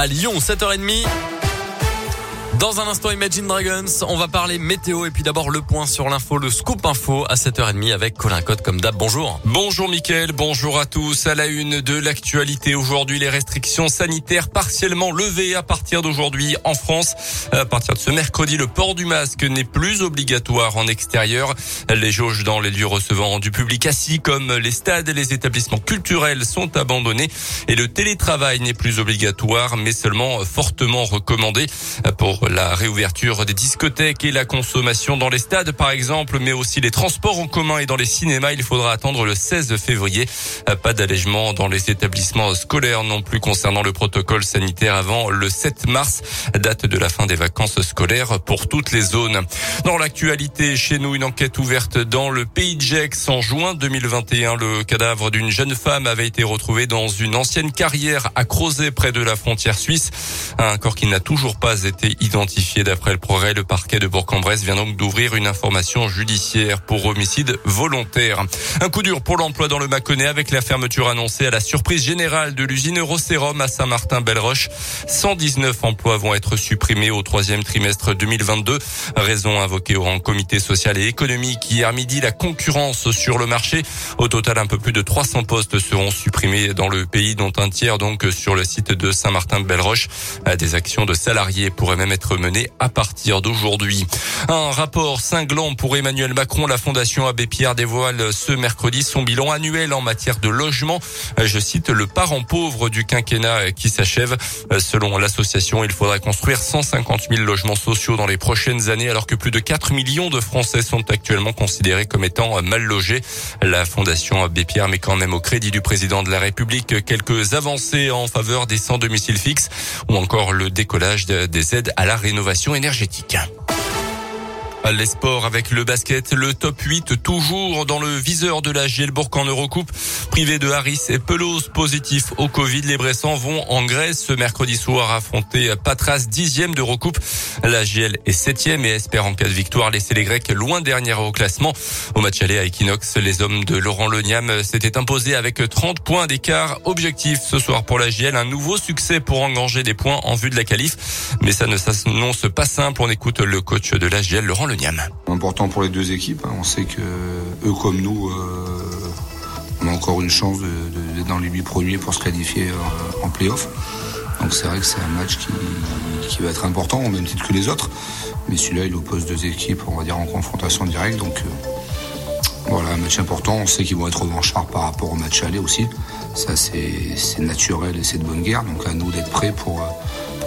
à Lyon, 7h30. Dans un instant, Imagine Dragons, on va parler météo et puis d'abord le point sur l'info, le scoop info à 7h30 avec Colin Cotte comme d'hab. Bonjour. Bonjour Mickaël, bonjour à tous. À la une de l'actualité aujourd'hui, les restrictions sanitaires partiellement levées à partir d'aujourd'hui en France. À partir de ce mercredi, le port du masque n'est plus obligatoire en extérieur. Les jauges dans les lieux recevant du public assis comme les stades et les établissements culturels sont abandonnés et le télétravail n'est plus obligatoire mais seulement fortement recommandé pour la réouverture des discothèques et la consommation dans les stades, par exemple, mais aussi les transports en commun et dans les cinémas. Il faudra attendre le 16 février. Pas d'allègement dans les établissements scolaires non plus concernant le protocole sanitaire avant le 7 mars, date de la fin des vacances scolaires pour toutes les zones. Dans l'actualité, chez nous, une enquête ouverte dans le pays de Gex en juin 2021. Le cadavre d'une jeune femme avait été retrouvé dans une ancienne carrière à Crozet près de la frontière suisse. Un corps qui n'a toujours pas été identifié d'après le progrès. Le parquet de Bourg-en-Bresse vient donc d'ouvrir une information judiciaire pour homicide volontaire. Un coup dur pour l'emploi dans le Mâconnais avec la fermeture annoncée à la surprise générale de l'usine Eurocérum à Saint-Martin-Belle-Roche. 119 emplois vont être supprimés au troisième trimestre 2022. Raison invoquée au rang comité social et économique hier midi, la concurrence sur le marché. Au total, un peu plus de 300 postes seront supprimés dans le pays, dont un tiers donc sur le site de Saint-Martin-Belle-Roche. Des actions de salariés pourraient même être mené à partir d'aujourd'hui. Un rapport cinglant pour Emmanuel Macron. La Fondation Abbé Pierre dévoile ce mercredi son bilan annuel en matière de logement. Je cite le parent pauvre du quinquennat qui s'achève. Selon l'association, il faudra construire 150 000 logements sociaux dans les prochaines années alors que plus de 4 millions de Français sont actuellement considérés comme étant mal logés. La Fondation Abbé Pierre met quand même au crédit du président de la République quelques avancées en faveur des sans domicile fixe ou encore le décollage des aides à la rénovation énergétique. Les sports avec le basket, le top 8 toujours dans le viseur de la Gielbourg en Eurocoupe. Privé de Harris et Pelouse positif au Covid, les Bressans vont en Grèce ce mercredi soir affronter Patras dixième d'Eurocoupe. La GL est septième et espère en cas de victoire laisser les Grecs loin dernière au classement. Au match aller à Equinox, les hommes de Laurent Leniam s'étaient imposés avec 30 points d'écart. Objectif ce soir pour la GL, un nouveau succès pour engranger des points en vue de la qualif. Mais ça ne s'annonce pas simple. On écoute le coach de la GL, Laurent Important pour les deux équipes. Hein. On sait que eux comme nous, euh, on a encore une chance d'être dans les huit premiers pour se qualifier euh, en playoff. Donc c'est vrai que c'est un match qui, va être important au même titre que les autres. Mais celui-là, il oppose deux équipes, on va dire, en confrontation directe. Donc euh, voilà, un match important. On sait qu'ils vont être revanchards par rapport au match aller aussi. Ça, c'est naturel et c'est de bonne guerre. Donc à nous d'être prêts pour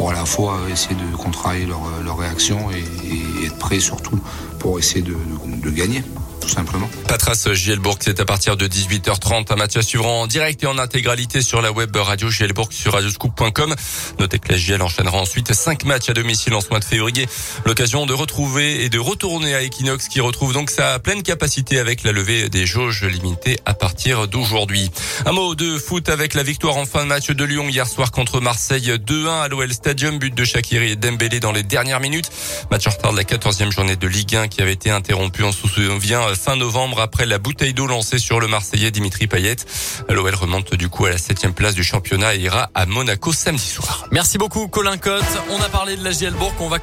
à la fois essayer de contrarier leur, leur réaction et, être prêt surtout pour essayer de gagner tout simplement. Patras Gielbourg, c'est à partir de 18h30. Un match à suivre en direct et en intégralité sur la web radio Gielbourg sur radioscoop.com. Notez que la Giel enchaînera ensuite cinq matchs à domicile en ce mois de février. L'occasion de retrouver et de retourner à Equinox qui retrouve donc sa pleine capacité avec la levée des jauges limitées à partir d'aujourd'hui. Un mot de foot avec la victoire en fin de match de Lyon hier soir contre Marseille 2-1 à l'OL Stadium. But de Shakiri et Dembélé dans les dernières minutes. Match en retard de la 14e journée de Ligue 1 qui avait été interrompu, on se souvient, fin novembre après la bouteille d'eau lancée sur le Marseillais Dimitri Payet. L'OL remonte du coup à la septième place du championnat et ira à Monaco samedi soir. Merci beaucoup Colin Cotte. On a parlé de la Gielbourg. On va